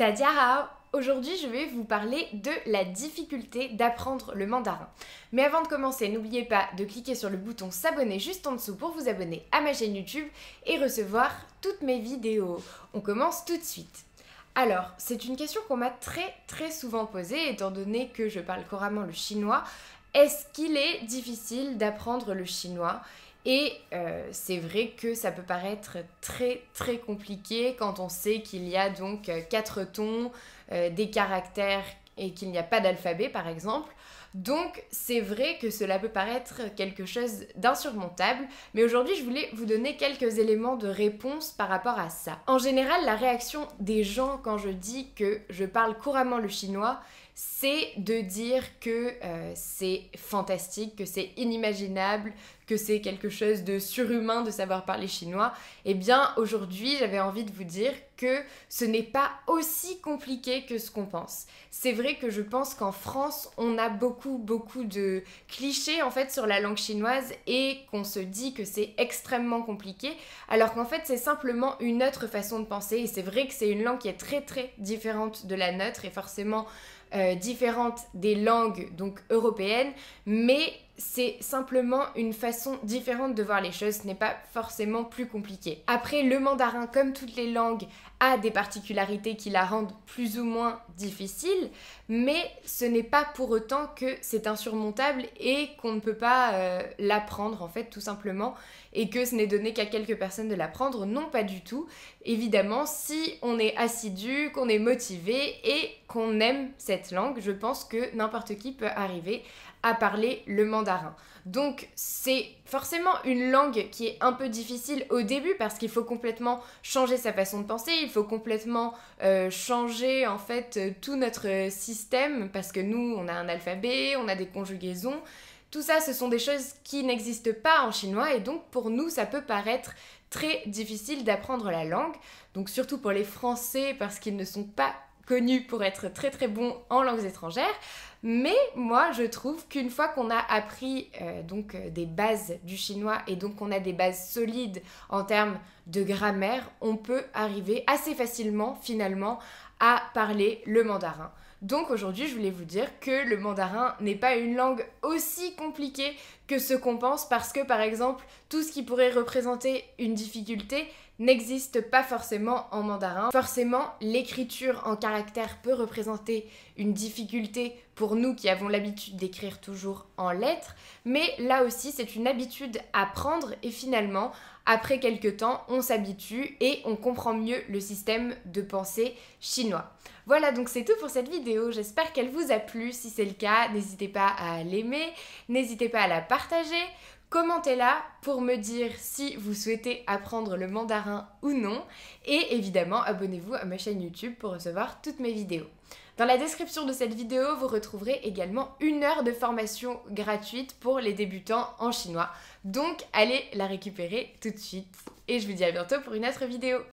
Tadiahao Aujourd'hui, je vais vous parler de la difficulté d'apprendre le mandarin. Mais avant de commencer, n'oubliez pas de cliquer sur le bouton s'abonner juste en dessous pour vous abonner à ma chaîne YouTube et recevoir toutes mes vidéos. On commence tout de suite. Alors, c'est une question qu'on m'a très très souvent posée étant donné que je parle couramment le chinois. Est-ce qu'il est difficile d'apprendre le chinois? Et euh, c'est vrai que ça peut paraître très très compliqué quand on sait qu'il y a donc euh, quatre tons, euh, des caractères et qu'il n'y a pas d'alphabet par exemple. Donc c'est vrai que cela peut paraître quelque chose d'insurmontable, mais aujourd'hui je voulais vous donner quelques éléments de réponse par rapport à ça. En général, la réaction des gens quand je dis que je parle couramment le chinois, c'est de dire que euh, c'est fantastique, que c'est inimaginable, que c'est quelque chose de surhumain de savoir parler chinois. Eh bien, aujourd'hui, j'avais envie de vous dire que ce n'est pas aussi compliqué que ce qu'on pense. C'est vrai que je pense qu'en France, on a beaucoup, beaucoup de clichés en fait sur la langue chinoise et qu'on se dit que c'est extrêmement compliqué, alors qu'en fait, c'est simplement une autre façon de penser. Et c'est vrai que c'est une langue qui est très, très différente de la nôtre et forcément euh, différentes des langues donc européennes, mais c'est simplement une façon différente de voir les choses, ce n'est pas forcément plus compliqué. Après, le mandarin, comme toutes les langues, a des particularités qui la rendent plus ou moins difficile, mais ce n'est pas pour autant que c'est insurmontable et qu'on ne peut pas euh, l'apprendre en fait tout simplement et que ce n'est donné qu'à quelques personnes de l'apprendre, non pas du tout. Évidemment, si on est assidu, qu'on est motivé et qu'on aime cette langue, je pense que n'importe qui peut arriver à parler le mandarin. Donc c'est forcément une langue qui est un peu difficile au début parce qu'il faut complètement changer sa façon de penser, il faut complètement euh, changer en fait tout notre système parce que nous on a un alphabet, on a des conjugaisons. Tout ça, ce sont des choses qui n'existent pas en chinois et donc pour nous, ça peut paraître très difficile d'apprendre la langue. Donc surtout pour les Français parce qu'ils ne sont pas connus pour être très très bons en langues étrangères. Mais moi, je trouve qu'une fois qu'on a appris euh, donc euh, des bases du chinois et donc qu'on a des bases solides en termes de grammaire, on peut arriver assez facilement finalement à parler le mandarin. Donc aujourd'hui, je voulais vous dire que le mandarin n'est pas une langue aussi compliquée que ce qu'on pense parce que par exemple, tout ce qui pourrait représenter une difficulté n'existe pas forcément en mandarin. Forcément, l'écriture en caractère peut représenter une difficulté pour nous qui avons l'habitude d'écrire toujours en lettres, mais là aussi c'est une habitude à prendre et finalement, après quelques temps, on s'habitue et on comprend mieux le système de pensée chinois. Voilà, donc c'est tout pour cette vidéo. J'espère qu'elle vous a plu. Si c'est le cas, n'hésitez pas à l'aimer, n'hésitez pas à la partager. Commentez-la pour me dire si vous souhaitez apprendre le mandarin ou non. Et évidemment, abonnez-vous à ma chaîne YouTube pour recevoir toutes mes vidéos. Dans la description de cette vidéo, vous retrouverez également une heure de formation gratuite pour les débutants en chinois. Donc allez la récupérer tout de suite. Et je vous dis à bientôt pour une autre vidéo.